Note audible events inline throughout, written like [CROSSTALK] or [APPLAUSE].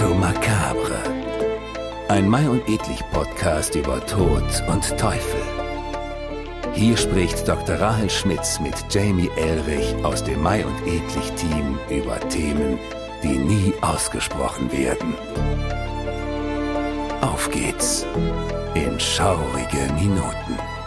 Memento Macabre. Ein Mai und Edlich Podcast über Tod und Teufel. Hier spricht Dr. Rahel Schmitz mit Jamie Elrich aus dem Mai und Edlich Team über Themen, die nie ausgesprochen werden. Auf geht's in schaurige Minuten.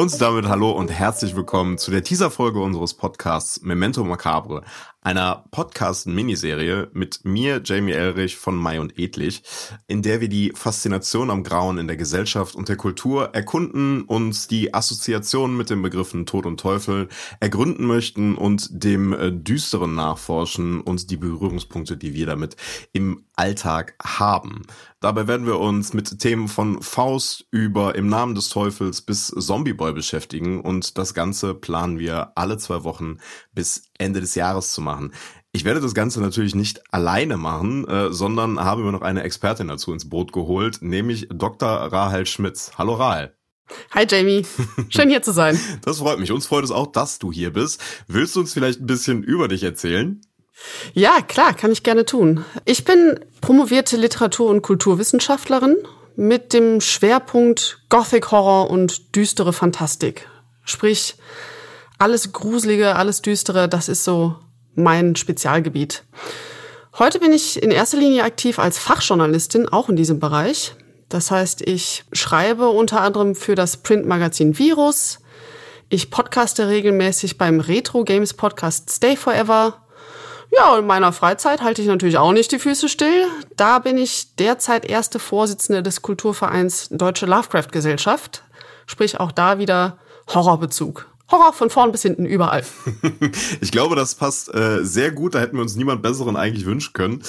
Und damit hallo und herzlich willkommen zu der Teaser-Folge unseres Podcasts Memento Macabre, einer Podcast-Miniserie mit mir, Jamie Elrich von Mai und Edlich, in der wir die Faszination am Grauen in der Gesellschaft und der Kultur erkunden, uns die Assoziationen mit den Begriffen Tod und Teufel ergründen möchten und dem äh, Düsteren nachforschen und die Berührungspunkte, die wir damit im Alltag haben. Dabei werden wir uns mit Themen von Faust über Im Namen des Teufels bis Zombie Boy beschäftigen und das Ganze planen wir alle zwei Wochen bis Ende des Jahres zu machen. Ich werde das Ganze natürlich nicht alleine machen, äh, sondern habe mir noch eine Expertin dazu ins Boot geholt, nämlich Dr. Rahel Schmitz. Hallo Rahel. Hi Jamie, schön hier zu sein. [LAUGHS] Das freut mich. Uns freut es auch, dass du hier bist. Willst du uns vielleicht ein bisschen über dich erzählen? Ja, klar, kann ich gerne tun. Ich bin promovierte Literatur- und Kulturwissenschaftlerin mit dem Schwerpunkt Gothic Horror und düstere Fantastik. Sprich, alles Gruselige, alles Düstere, das ist so mein Spezialgebiet. Heute bin ich in erster Linie aktiv als Fachjournalistin, auch in diesem Bereich. Das heißt, ich schreibe unter anderem für das Printmagazin Virus. Ich podcaste regelmäßig beim Retro Games Podcast Stay Forever ja, in meiner Freizeit halte ich natürlich auch nicht die Füße still. Da bin ich derzeit erste Vorsitzende des Kulturvereins Deutsche Lovecraft Gesellschaft. Sprich auch da wieder Horrorbezug. Horror von vorn bis hinten überall. [LAUGHS] ich glaube, das passt äh, sehr gut. Da hätten wir uns niemand besseren eigentlich wünschen können.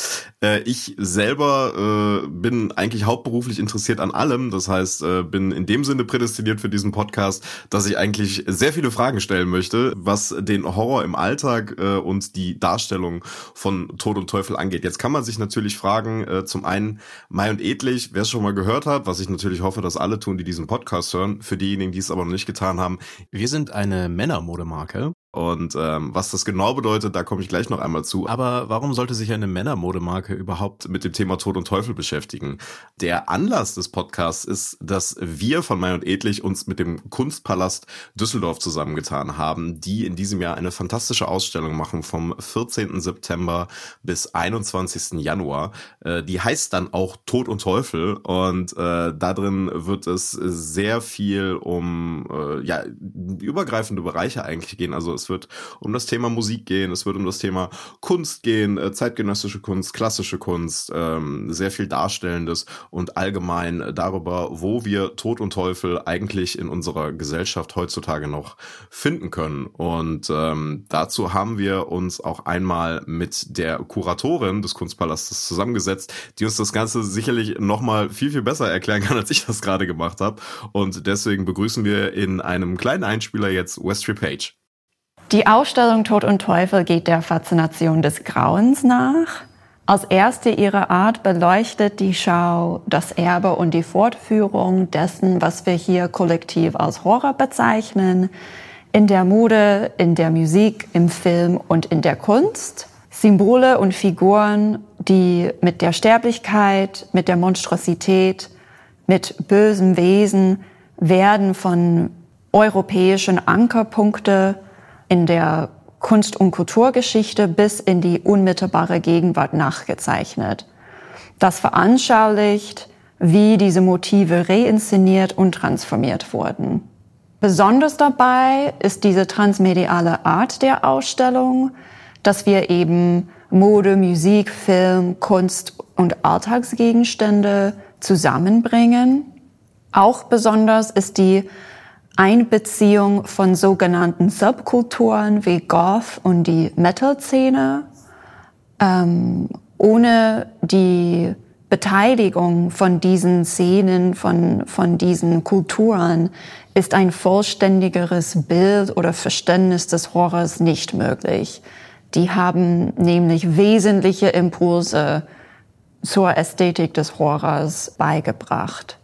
Äh, ich selber äh, bin eigentlich hauptberuflich interessiert an allem. Das heißt, äh, bin in dem Sinne prädestiniert für diesen Podcast, dass ich eigentlich sehr viele Fragen stellen möchte, was den Horror im Alltag äh, und die Darstellung von Tod und Teufel angeht. Jetzt kann man sich natürlich fragen, äh, zum einen Mai und Edlich, wer es schon mal gehört hat, was ich natürlich hoffe, dass alle tun, die diesen Podcast hören. Für diejenigen, die es aber noch nicht getan haben, wir sind ein eine Männermodemarke. Und ähm, was das genau bedeutet, da komme ich gleich noch einmal zu. Aber warum sollte sich eine Männermodemarke überhaupt mit dem Thema Tod und Teufel beschäftigen? Der Anlass des Podcasts ist, dass wir von Mai und Edlich uns mit dem Kunstpalast Düsseldorf zusammengetan haben, die in diesem Jahr eine fantastische Ausstellung machen vom 14. September bis 21. Januar. Äh, die heißt dann auch Tod und Teufel und äh, da drin wird es sehr viel um äh, ja übergreifende Bereiche eigentlich gehen. Also es wird um das Thema Musik gehen, es wird um das Thema Kunst gehen, äh, zeitgenössische Kunst, klassische Kunst, ähm, sehr viel Darstellendes und allgemein darüber, wo wir Tod und Teufel eigentlich in unserer Gesellschaft heutzutage noch finden können. Und ähm, dazu haben wir uns auch einmal mit der Kuratorin des Kunstpalastes zusammengesetzt, die uns das Ganze sicherlich nochmal viel, viel besser erklären kann, als ich das gerade gemacht habe. Und deswegen begrüßen wir in einem kleinen Einspieler jetzt Westry Page. Die Ausstellung Tod und Teufel geht der Faszination des Grauens nach. Als erste ihrer Art beleuchtet die Schau das Erbe und die Fortführung dessen, was wir hier kollektiv als Horror bezeichnen, in der Mode, in der Musik, im Film und in der Kunst. Symbole und Figuren, die mit der Sterblichkeit, mit der Monstrosität, mit bösem Wesen werden von europäischen Ankerpunkte in der Kunst- und Kulturgeschichte bis in die unmittelbare Gegenwart nachgezeichnet. Das veranschaulicht, wie diese Motive reinszeniert und transformiert wurden. Besonders dabei ist diese transmediale Art der Ausstellung, dass wir eben Mode, Musik, Film, Kunst und Alltagsgegenstände zusammenbringen. Auch besonders ist die Einbeziehung von sogenannten Subkulturen wie Goth und die Metal-Szene. Ähm, ohne die Beteiligung von diesen Szenen, von, von diesen Kulturen ist ein vollständigeres Bild oder Verständnis des Horrors nicht möglich. Die haben nämlich wesentliche Impulse zur Ästhetik des Horrors beigebracht.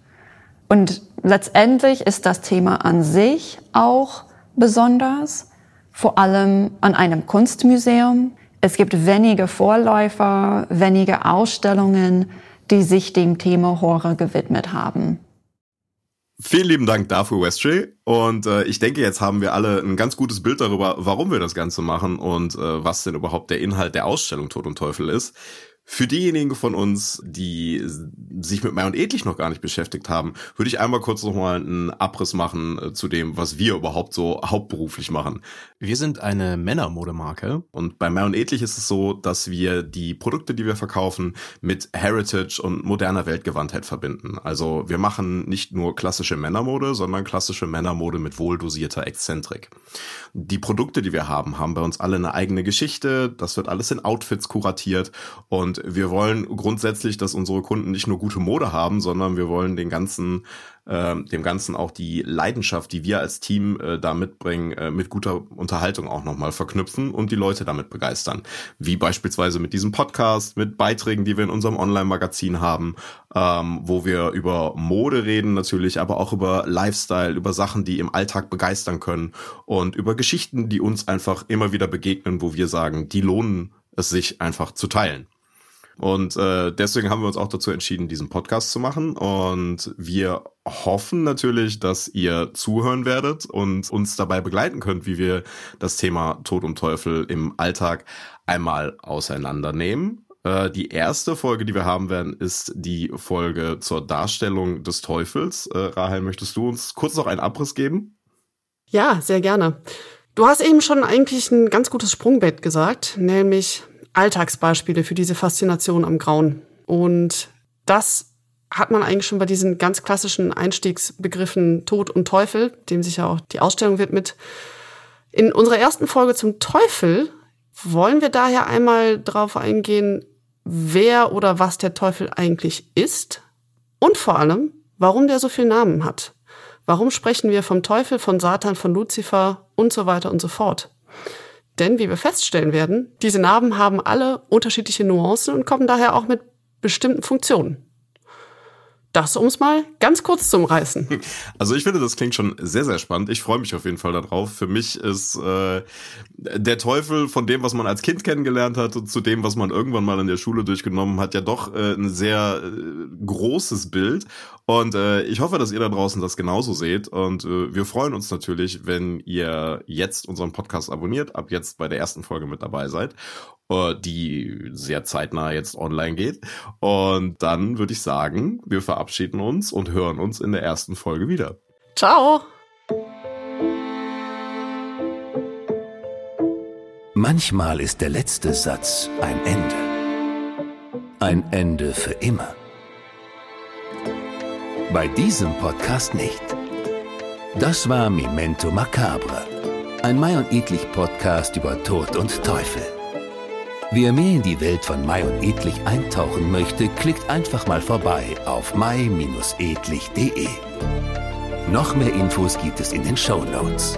Und letztendlich ist das Thema an sich auch besonders, vor allem an einem Kunstmuseum. Es gibt wenige Vorläufer, wenige Ausstellungen, die sich dem Thema Horror gewidmet haben. Vielen lieben Dank dafür, Westray. Und äh, ich denke, jetzt haben wir alle ein ganz gutes Bild darüber, warum wir das Ganze machen und äh, was denn überhaupt der Inhalt der Ausstellung Tod und Teufel ist. Für diejenigen von uns, die sich mit Mai und Edlich noch gar nicht beschäftigt haben, würde ich einmal kurz nochmal einen Abriss machen äh, zu dem, was wir überhaupt so hauptberuflich machen. Wir sind eine Männermodemarke und bei Mai und Edlich ist es so, dass wir die Produkte, die wir verkaufen, mit Heritage und moderner Weltgewandtheit verbinden. Also wir machen nicht nur klassische Männermode, sondern klassische Männermode mit wohldosierter Exzentrik. Die Produkte, die wir haben, haben bei uns alle eine eigene Geschichte. Das wird alles in Outfits kuratiert und wir wollen grundsätzlich, dass unsere Kunden nicht nur gute Mode haben, sondern wir wollen den ganzen, äh, dem Ganzen auch die Leidenschaft, die wir als Team äh, da mitbringen, äh, mit guter Unterhaltung auch nochmal verknüpfen und die Leute damit begeistern. Wie beispielsweise mit diesem Podcast, mit Beiträgen, die wir in unserem Online-Magazin haben, ähm, wo wir über Mode reden natürlich, aber auch über Lifestyle, über Sachen, die im Alltag begeistern können und über Geschichten, die uns einfach immer wieder begegnen, wo wir sagen, die lohnen es sich einfach zu teilen. Und äh, deswegen haben wir uns auch dazu entschieden, diesen Podcast zu machen. Und wir hoffen natürlich, dass ihr zuhören werdet und uns dabei begleiten könnt, wie wir das Thema Tod und Teufel im Alltag einmal auseinandernehmen. Äh, die erste Folge, die wir haben werden, ist die Folge zur Darstellung des Teufels. Äh, Rahel, möchtest du uns kurz noch einen Abriss geben? Ja, sehr gerne. Du hast eben schon eigentlich ein ganz gutes Sprungbett gesagt, nämlich Alltagsbeispiele für diese Faszination am Grauen. Und das hat man eigentlich schon bei diesen ganz klassischen Einstiegsbegriffen Tod und Teufel, dem sich ja auch die Ausstellung widmet. In unserer ersten Folge zum Teufel wollen wir daher einmal darauf eingehen, wer oder was der Teufel eigentlich ist und vor allem, warum der so viele Namen hat. Warum sprechen wir vom Teufel, von Satan, von Luzifer und so weiter und so fort. Denn wie wir feststellen werden, diese Narben haben alle unterschiedliche Nuancen und kommen daher auch mit bestimmten Funktionen. Das, um es mal ganz kurz zu umreißen. [LAUGHS] Also ich finde, das klingt schon sehr, sehr spannend. Ich freue mich auf jeden Fall darauf. Für mich ist äh, der Teufel von dem, was man als Kind kennengelernt hat zu dem, was man irgendwann mal in der Schule durchgenommen hat, ja doch äh, ein sehr äh, großes Bild. Und äh, ich hoffe, dass ihr da draußen das genauso seht. Und äh, wir freuen uns natürlich, wenn ihr jetzt unseren Podcast abonniert, ab jetzt bei der ersten Folge mit dabei seid die sehr zeitnah jetzt online geht. Und dann würde ich sagen, wir verabschieden uns und hören uns in der ersten Folge wieder. Ciao! Manchmal ist der letzte Satz ein Ende. Ein Ende für immer. Bei diesem Podcast nicht. Das war Memento Macabre, ein Mai und Edlich Podcast über Tod und Teufel. Wer mehr in die Welt von Mai und Edlich eintauchen möchte, klickt einfach mal vorbei auf mai-edlich.de. Noch mehr Infos gibt es in den Show Notes.